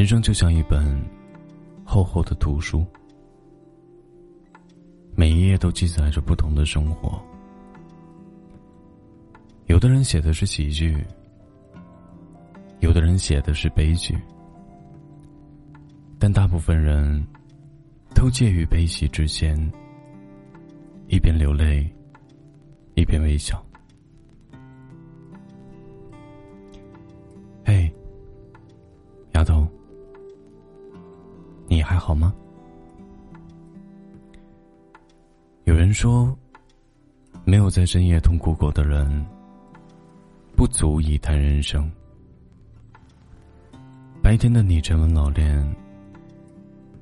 人生就像一本厚厚的图书，每一页都记载着不同的生活。有的人写的是喜剧，有的人写的是悲剧，但大部分人都介于悲喜之间，一边流泪，一边微笑。嘿，丫头。你还好吗？有人说，没有在深夜痛哭过的人，不足以谈人生。白天的你沉稳老练，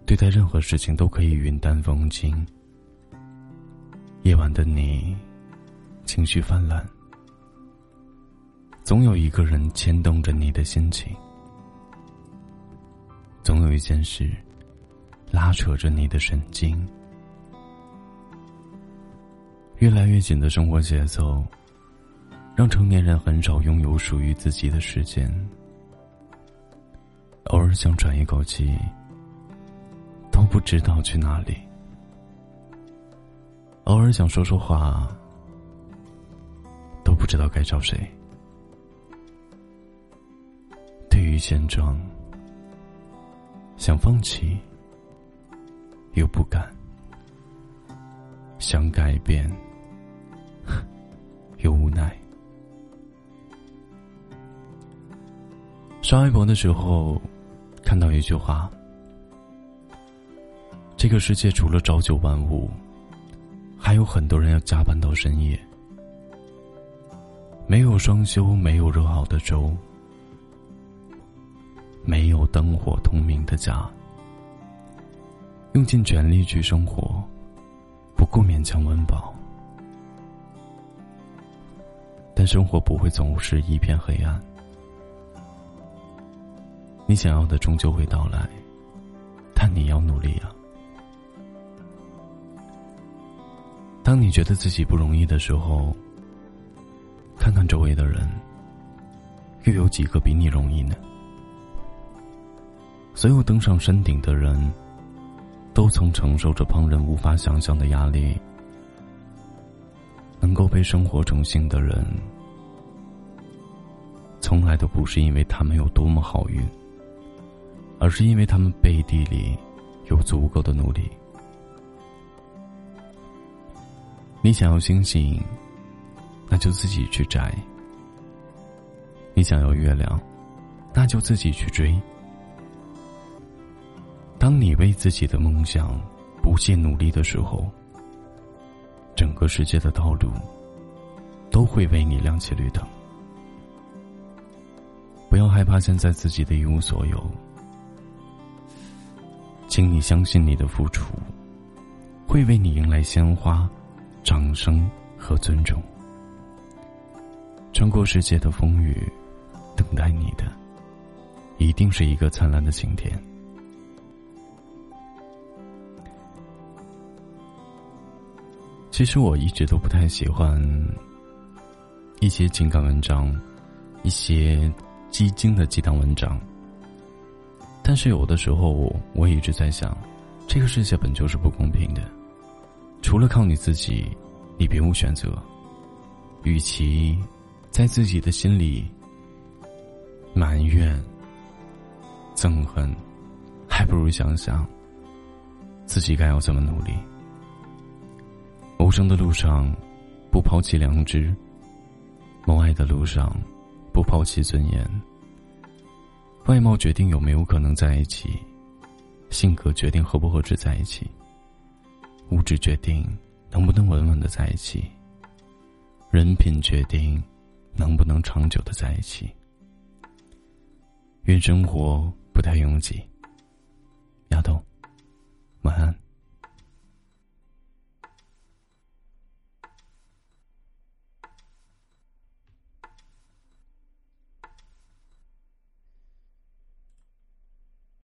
对待任何事情都可以云淡风轻；夜晚的你，情绪泛滥，总有一个人牵动着你的心情，总有一件事。拉扯着你的神经，越来越紧的生活节奏，让成年人很少拥有属于自己的时间。偶尔想喘一口气，都不知道去哪里；偶尔想说说话，都不知道该找谁。对于现状，想放弃。又不敢，想改变，又无奈。刷微博的时候，看到一句话：“这个世界除了朝九晚五，还有很多人要加班到深夜。没有双休，没有热好的粥，没有灯火通明的家。”用尽全力去生活，不顾勉强温饱，但生活不会总是一片黑暗。你想要的终究会到来，但你要努力啊！当你觉得自己不容易的时候，看看周围的人，又有几个比你容易呢？所有登上山顶的人。都曾承受着旁人无法想象的压力。能够被生活宠幸的人，从来都不是因为他们有多么好运，而是因为他们背地里有足够的努力。你想要星星，那就自己去摘；你想要月亮，那就自己去追。当你为自己的梦想不懈努力的时候，整个世界的道路都会为你亮起绿灯。不要害怕现在自己的一无所有，请你相信你的付出会为你迎来鲜花、掌声和尊重。穿过世界的风雨，等待你的一定是一个灿烂的晴天。其实我一直都不太喜欢一些情感文章，一些激进的鸡汤文章。但是有的时候，我一直在想，这个世界本就是不公平的，除了靠你自己，你别无选择。与其在自己的心里埋怨、憎恨，还不如想想自己该要怎么努力。谋生的路上，不抛弃良知；谋爱的路上，不抛弃尊严。外貌决定有没有可能在一起，性格决定合不合适在一起，物质决定能不能稳稳的在一起，人品决定能不能长久的在一起。愿生活不太拥挤，丫头。晚安